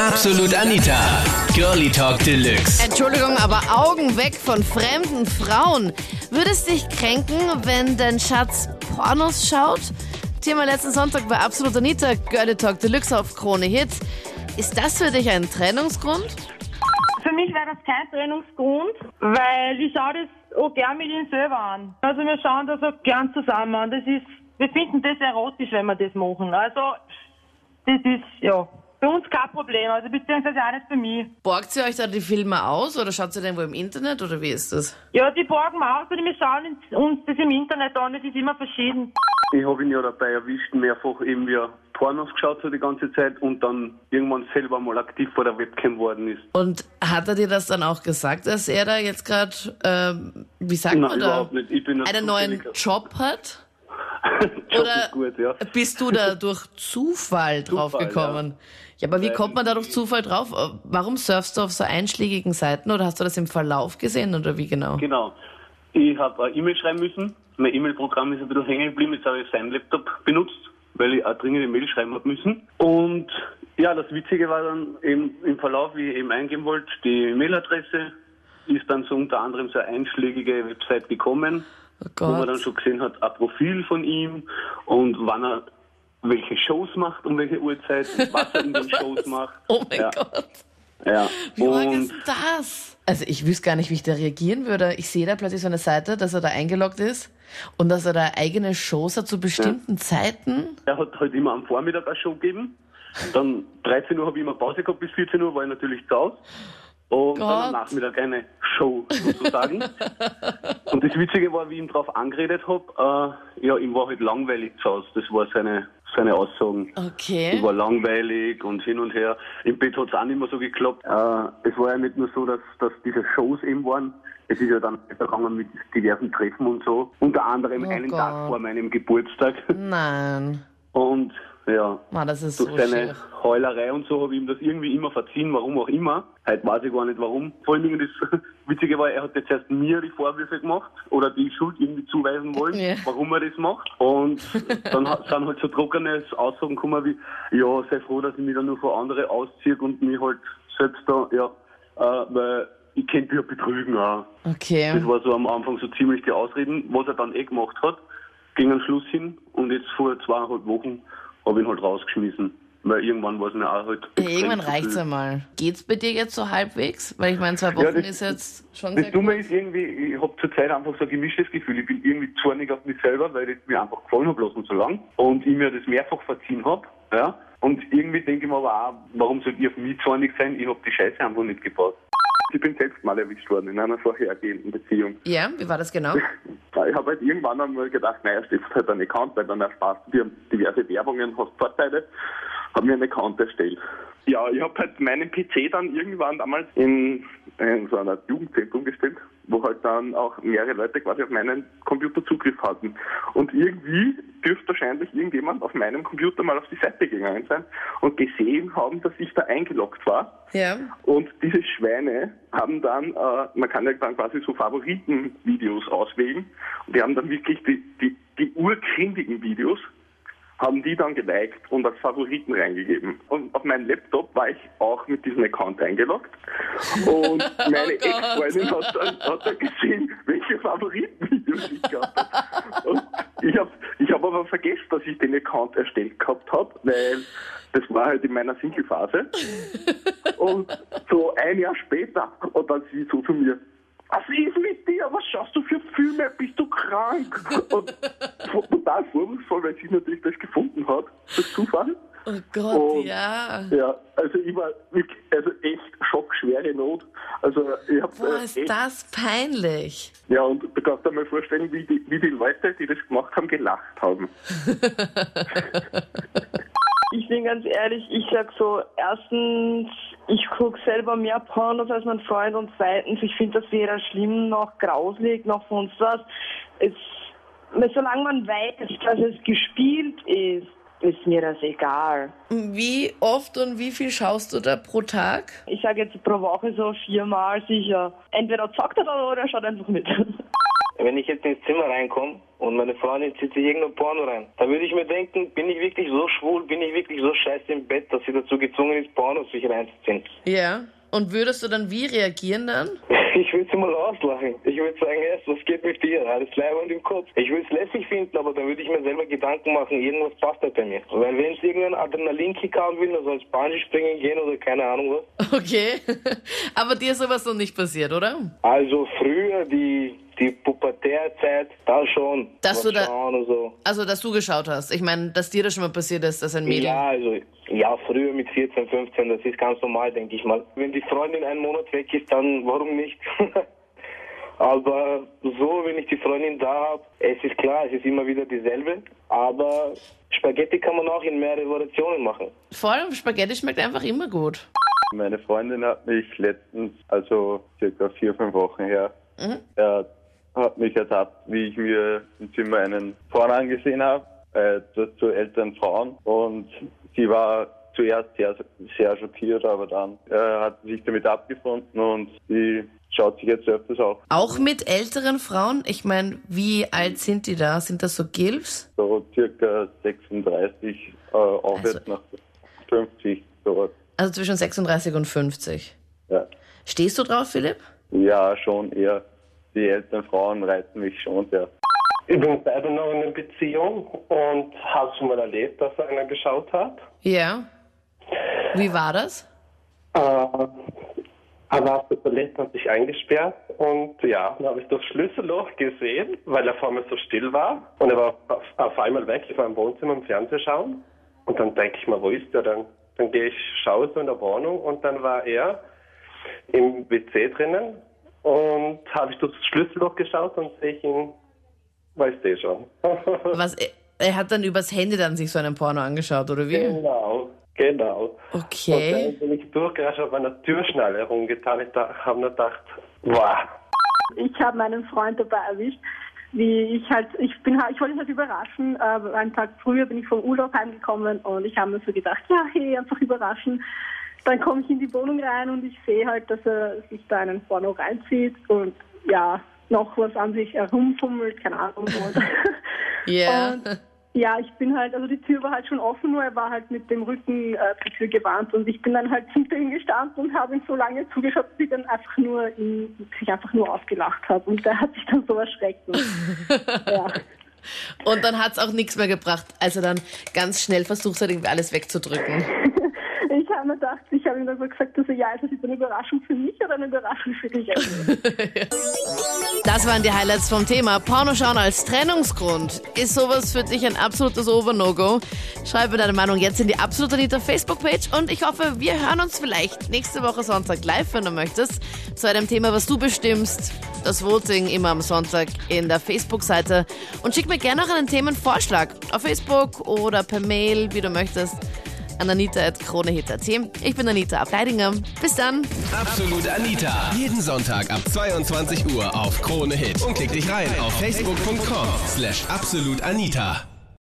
Absolut Anita. Girlie Talk Deluxe. Entschuldigung, aber Augen weg von fremden Frauen. Würde es dich kränken, wenn dein Schatz Pornos schaut? Thema letzten Sonntag bei Absolut Anita, Girlie Talk Deluxe auf Krone Hits. Ist das für dich ein Trennungsgrund? Für mich wäre das kein Trennungsgrund, weil ich schaue das auch gern mit ihm selber an. Also wir schauen das auch gern zusammen an. Das ist, wir finden das erotisch, wenn wir das machen. Also das ist, ja, für uns kein Problem, also beziehungsweise auch nicht für mich. Borgt ihr euch da die Filme aus oder schaut ihr den wo im Internet oder wie ist das? Ja, die borgen wir aus oder wir schauen uns das im Internet an, das ist immer verschieden. Ich habe ihn ja dabei erwischt, mehrfach eben wie er Pornos geschaut hat die ganze Zeit und dann irgendwann selber mal aktiv vor der Webcam worden ist. Und hat er dir das dann auch gesagt, dass er da jetzt gerade, ähm, wie sagt Nein, man da, überhaupt nicht. Ich bin ein einen neuen Job hat? Oder gut, ja. bist du da durch Zufall drauf Zufall, gekommen? Ja. aber wie kommt man da durch Zufall drauf? Warum surfst du auf so einschlägigen Seiten oder hast du das im Verlauf gesehen oder wie genau? Genau. Ich habe eine E-Mail schreiben müssen. Mein E-Mail-Programm ist ein bisschen hängen geblieben. Jetzt habe ich seinen Laptop benutzt, weil ich eine dringende Mail schreiben habe müssen. Und ja, das Witzige war dann eben im Verlauf, wie ich eben eingeben wollte, die Mailadresse ist dann so unter anderem so eine einschlägige Website gekommen, Oh wo man dann schon gesehen hat, ein Profil von ihm und wann er welche Shows macht, um welche Uhrzeit, und was er in den Shows macht. Oh mein ja, Gott. Ja. Wie arg ist das? Also ich wüsste gar nicht, wie ich da reagieren würde. Ich sehe da plötzlich so eine Seite, dass er da eingeloggt ist und dass er da eigene Shows hat zu bestimmten Zeiten. Er hat halt immer am Vormittag eine Show gegeben. Dann 13 Uhr habe ich immer Pause gehabt, bis 14 Uhr war ich natürlich zu Hause. Und dann Gott. am Nachmittag eine Show sozusagen. und das Witzige war, wie ich ihn darauf angeredet habe, äh, ja, ihm war halt langweilig zu Hause. Das war seine, seine Aussagen. Ich Okay. war langweilig und hin und her. Im Bett hat es auch nicht mehr so geklappt. Äh, es war ja nicht nur so, dass, dass diese Shows eben waren. Es ist ja dann weitergegangen mit diversen Treffen und so. Unter anderem Oh einen Gott. Tag vor meinem Geburtstag. Nein. Und ja, Mann, das ist so durch seine schier. Heulerei und so habe ich ihm das irgendwie immer verziehen, warum auch immer. Heute weiß ich gar nicht warum. Vor allem das Witzige war, er hat jetzt erst mir die Vorwürfe gemacht oder die Schuld irgendwie zuweisen wollen, Ja. warum er das macht. Und dann sind halt so trockene Aussagen gekommen wie, ja, sei froh, dass ich mich dann nur vor andere ausziehe und mich halt selbst da, ja, äh, weil ich könnte ja betrügen auch. Das Okay. war so am Anfang so ziemlich die Ausreden, was er dann eh gemacht hat, ging am Schluss hin und jetzt vor zweieinhalb Wochen habe ich ihn halt rausgeschmissen. Weil irgendwann war es mir auch halt. Ja, irgendwann zu reicht's viel. einmal. Geht's bei dir jetzt so halbwegs? Weil ich meine, zwei Wochen Ja, das- ist jetzt schon Das sehr Dumme ist irgendwie, ich habe zurzeit einfach so ein gemischtes Gefühl. Ich bin irgendwie zornig auf mich selber, weil ich mir einfach gefallen habe lassen so lang und ich mir das mehrfach verziehen habe. Ja? Und irgendwie denke ich mir aber auch, warum soll ich auf mich zornig sein? Ich habe die Scheiße einfach nicht gebaut. Ich bin selbst mal erwischt worden in einer vorhergehenden Beziehung. Ja, wie war das genau? Ich habe halt irgendwann einmal gedacht, naja, stellst halt einen Account, weil dann ersparst du dir diverse Werbungen, hast Vorteile. Habe mir einen Account erstellt. Ja, ich habe halt meinen PC dann irgendwann damals in, in so einer Jugendzentrum gestellt, wo halt dann auch mehrere Leute quasi auf meinen Computer Zugriff hatten. Und irgendwie dürfte wahrscheinlich irgendjemand auf meinem Computer mal auf die Seite gegangen sein und gesehen haben, dass ich da eingeloggt war. Ja. Und diese Schweine haben dann, äh, man kann ja dann quasi so Favoritenvideos auswählen. Und die haben dann wirklich die, die, die urkrindigen Videos, haben die dann geliked und als Favoriten reingegeben. Und auf meinem Laptop war ich auch mit diesem Account eingeloggt. Und meine Oh. Ex-Freundin hat dann, hat dann gesehen, welche Favoritenvideos ich gehabt habe. Und ich habe ich hab aber vergessen, dass ich den Account erstellt gehabt habe, weil das war halt in meiner Single-Phase. Und so ein Jahr später, und dann sie so zu mir, was ist mit dir? Was schaust du für Filme? Bist du krank? Und total vorwurfsvoll, weil sie natürlich das gefunden hat, das Zufall. Oh Gott, Und- ja. Ja, also ich war wirklich, also echt schockschwere Not. Also ich habe Boah, ist echt, das peinlich. ja und du kannst dir mal vorstellen, wie die, wie die Leute, die das gemacht haben, gelacht haben. Ich bin ganz ehrlich, ich sag so, erstens, ich gucke selber mehr Pornos als mein Freund und zweitens, ich finde das weder schlimm noch grauslig noch sonst was. Es, solange man weiß, dass es gespielt ist, ist mir das egal. Wie oft und wie viel schaust du da pro Tag? Ich sage jetzt pro Woche so viermal sicher. Entweder zockt er dann oder er schaut einfach mit. Wenn ich jetzt ins Zimmer reinkomme und meine Freundin zieht sich irgendein Porno rein, dann würde ich mir denken, bin ich wirklich so schwul, bin ich wirklich so scheiße im Bett, dass sie dazu gezwungen ist, Pornos sich reinzuziehen. Ja. Und würdest du dann wie reagieren dann? Ich würde sie mal auslachen. Ich würde sagen, yes, was geht mit dir? Alles leibend im Kopf. Ich würde es lässig finden, aber dann würde ich mir selber Gedanken machen, irgendwas passt halt bei mir. Weil wenn es irgendein Adrenalinkick haben will, dann soll es Bungee springen gehen oder keine Ahnung was. Okay. Aber dir ist sowas noch nicht passiert, oder? Also früher, die, die Pubertärzeit, da schon. Dass du da- schauen und so. Also, dass du geschaut hast. Ich meine, dass dir das schon mal passiert ist, dass ein Mädel. Ja, also, ja, früher mit 14, 15, das ist ganz normal, denke ich mal. Wenn die Freundin einen Monat weg ist, dann warum nicht? aber so, wenn ich die Freundin da habe, es ist klar, es ist immer wieder dieselbe, aber Spaghetti kann man auch in mehrere Variationen machen. Vor allem Spaghetti schmeckt einfach immer gut. Meine Freundin hat mich letztens, also circa vier, fünf Wochen her, er hat mich ertappt, wie ich mir im Zimmer einen Porn angesehen habe, äh, zu älteren Frauen. Und sie war zuerst sehr, sehr schockiert, aber dann äh, hat sie sich damit abgefunden und sie schaut sich jetzt öfters auch Auch mit älteren Frauen? Ich meine, wie alt sind die da? Sind das so Gilfs? so circa 36 äh, aufwärts Also- nach 50 sowas. Also zwischen 36 und 50. Ja. Stehst du drauf, Philipp? ja, schon eher. Die älteren Frauen reizen mich schon sehr. Ich bin selber noch in einer Beziehung und habe schon mal erlebt, dass einer geschaut hat. Ja. Wie war das? Äh, aber auf der Toilette hat sich eingesperrt und ja, dann habe ich das Schlüsselloch gesehen, weil er vor mir so still war. Und er war auf, auf einmal weg, ich war im Wohnzimmer im Fernsehen schauen. Und dann denke ich mir, wo ist der denn? Dann gehe ich, schaue so in der Wohnung und dann war er im WC drinnen und habe ich durch das Schlüsselloch geschaut und sehe ich ihn, weißt du schon. Was, er- er hat dann übers Handy dann sich so einen Porno angeschaut, oder wie? Genau, genau. Okay. Und dann bin ich durchgerascht, habe an der Türschnalle rumgetan. Ich habe nur gedacht, wow. Ich habe meinen Freund dabei erwischt, wie ich halt, ich bin halt, ich wollte ihn halt überraschen. Äh, einen Tag früher bin ich vom Urlaub heimgekommen und ich habe mir so gedacht, ja, hey, einfach überraschen. Dann komme ich in die Wohnung rein und ich sehe halt, dass er sich da einen Porno reinzieht und ja, noch was an sich herumfummelt, keine Ahnung. Und, Ja. und ja, ich bin halt, also die Tür war halt schon offen, nur er war halt mit dem Rücken äh, zur Tür gewandt und ich bin dann halt hinter ihm gestanden und habe ihm so lange zugeschaut, bis ich dann einfach nur ihn, sich einfach nur ausgelacht habe und der hat sich dann so erschreckt. Und, ja. Und dann hat's auch nichts mehr gebracht, als er dann ganz schnell versucht hat, irgendwie alles wegzudrücken. Ich habe mir gedacht, ich habe ihm dann so gesagt, dass er, ja, ist das jetzt eine Überraschung für mich oder eine Überraschung für dich? Das waren die Highlights vom Thema. Pornoschauen als Trennungsgrund. Ist sowas für dich ein absolutes Over-No-Go? Schreib mir deine Meinung jetzt in die Absolut Anita Facebook-Page und ich hoffe, wir hören uns vielleicht nächste Woche Sonntag live, wenn du möchtest, zu einem Thema, was du bestimmst. Das Voting immer am Sonntag in der Facebook-Seite. Und schick mir gerne auch einen Themenvorschlag auf Facebook oder per Mail, wie du möchtest, an anita.kronehit.at. Ich bin Anita Ableidinger. Bis dann. Absolut Anita. Jeden Sonntag ab 22 Uhr auf Krone Hit. Und klick dich rein auf facebook.com slash absolutanita.